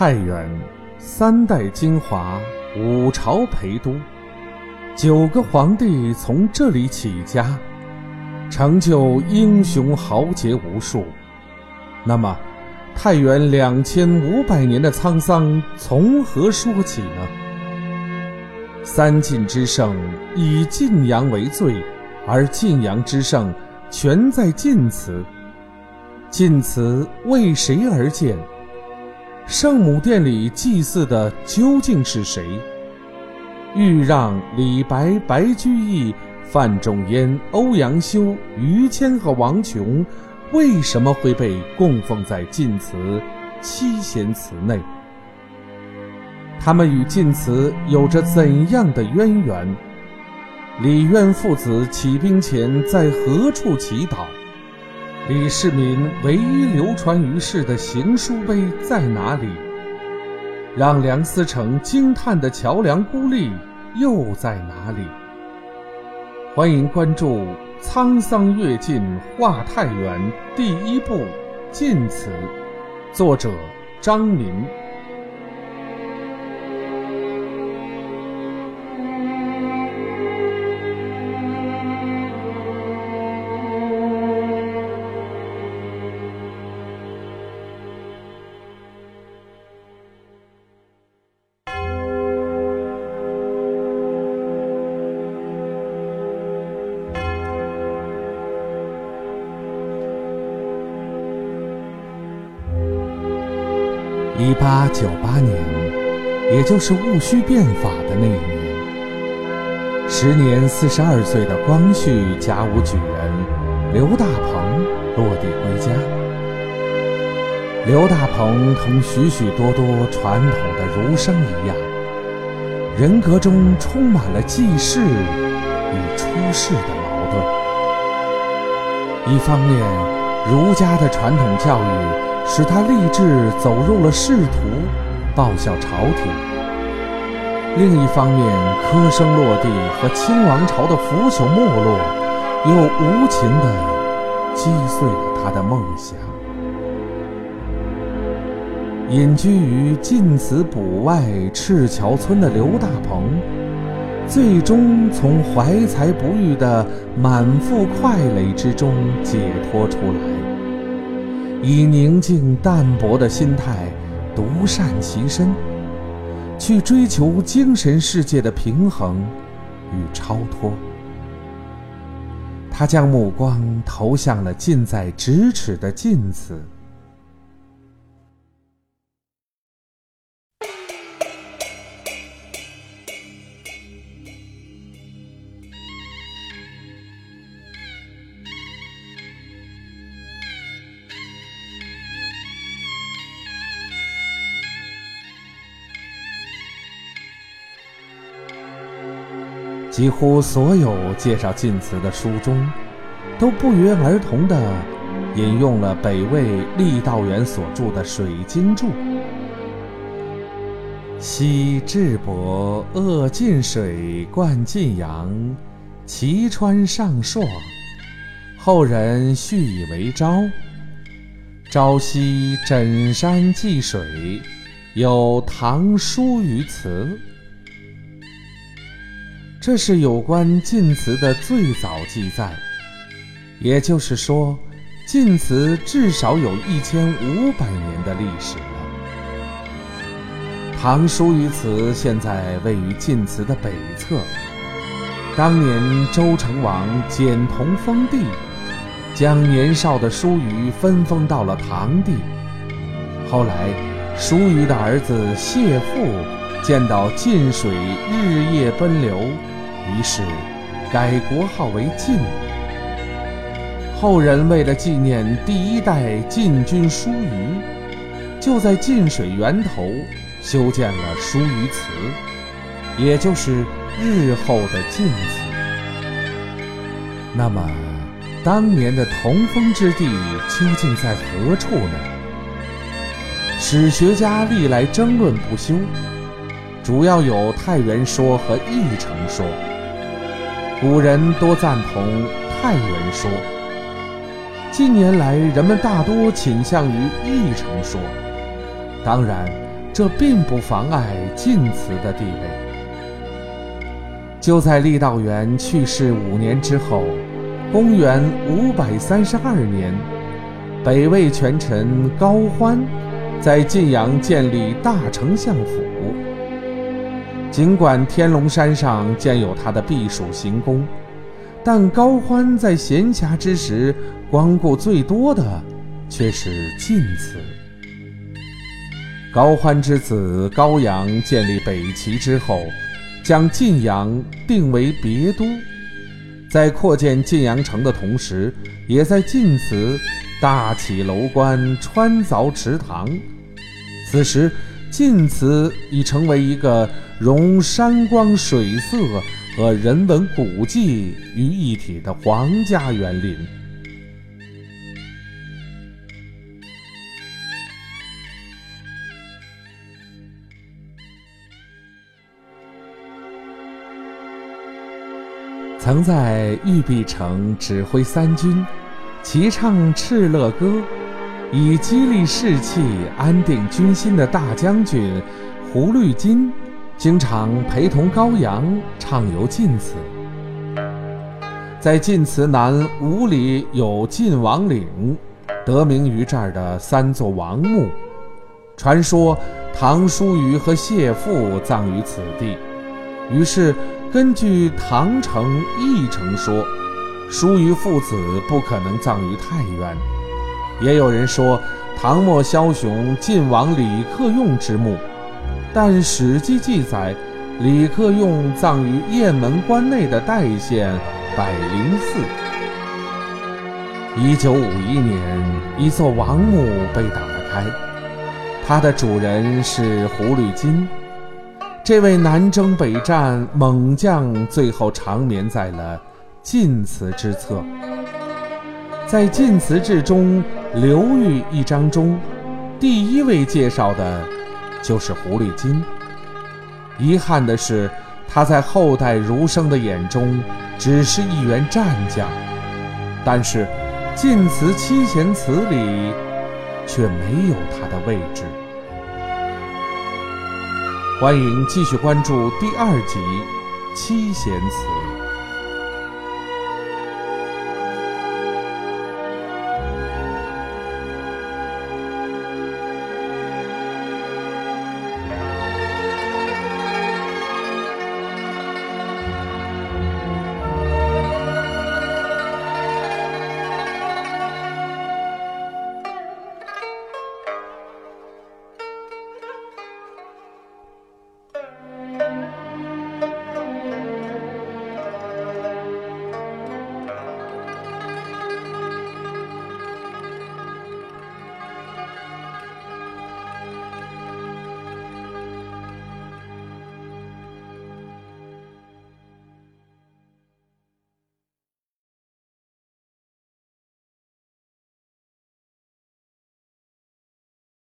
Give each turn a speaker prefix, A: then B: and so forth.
A: 太原三代精华，五朝陪都，九个皇帝从这里起家，成就英雄豪杰无数。那么，太原两千五百年的沧桑从何说起呢？三晋之盛以晋阳为最，而晋阳之盛全在晋祠。晋祠为谁而建？圣母殿里祭祀的究竟是谁？豫让、李白、白居易、范仲淹、欧阳修、于谦和王琼，为什么会被供奉在晋祠七贤祠内？他们与晋祠有着怎样的渊源？李渊父子起兵前在何处祈祷？李世民唯一流传于世的行书碑在哪里？让梁思成惊叹的桥梁孤立又在哪里？欢迎关注《沧桑跃进画太原》第一部《晋祠》，作者张民。八九八年，也就是戊戌变法的那一年，时年四十二岁的光绪甲午举人刘大鹏落地归家。刘大鹏同许许多多传统的儒生一样，人格中充满了济世与出世的矛盾。一方面，儒家的传统教育。使他立志走入了仕途，报效朝廷。另一方面，科生落地和清王朝的腐朽没落，又无情地击碎了他的梦想。隐居于晋祠堡外赤桥村的刘大鹏，最终从怀才不遇的满腹快累之中解脱出来。以宁静淡泊的心态，独善其身，去追求精神世界的平衡与超脱。他将目光投向了近在咫尺的晋祠。几乎所有介绍晋祠的书中，都不约而同地引用了北魏郦道元所著的《水经注》：“昔智伯恶晋水灌晋阳，齐川上朔。后人续以为昭。朝夕枕山济水，有唐书于此。”这是有关晋祠的最早记载，也就是说，晋祠至少有一千五百年的历史了。唐叔虞祠现在位于晋祠的北侧。当年周成王简同封地，将年少的叔虞分封到了唐地。后来，叔虞的儿子谢父见到晋水日夜奔流。于是，改国号为晋。后人为了纪念第一代晋军叔虞，就在晋水源头修建了叔虞祠，也就是日后的晋祠。那么，当年的同封之地究竟在何处呢？史学家历来争论不休，主要有太原说和义城说。古人多赞同太原说，近年来人们大多倾向于义城说。当然，这并不妨碍晋祠的地位。就在郦道元去世五年之后，公元五百三十二年，北魏权臣高欢在晋阳建立大丞相府。尽管天龙山上建有他的避暑行宫，但高欢在闲暇之时光顾最多的却是晋祠。高欢之子高阳建立北齐之后，将晋阳定为别都，在扩建晋阳城的同时，也在晋祠大起楼观、穿凿池塘。此时。晋祠已成为一个融山光水色和人文古迹于一体的皇家园林。曾在玉璧城指挥三军，齐唱敕勒歌。以激励士气、安定军心的大将军胡律金，经常陪同高阳畅游晋祠。在晋祠南五里有晋王陵，得名于这儿的三座王墓，传说唐叔虞和谢父葬于此地。于是，根据唐城义城说，叔虞父子不可能葬于太原。也有人说，唐末枭雄晋王李克用之墓，但《史记》记载，李克用葬于雁门关内的代县百灵寺。一九五一年，一座王墓被打开，它的主人是胡律金。这位南征北战猛将，最后长眠在了晋祠之侧。在《晋祠志》中，刘裕一章中，第一位介绍的，就是狐狸精。遗憾的是，他在后代儒生的眼中，只是一员战将，但是《晋祠七贤祠》里，却没有他的位置。欢迎继续关注第二集《七贤祠》。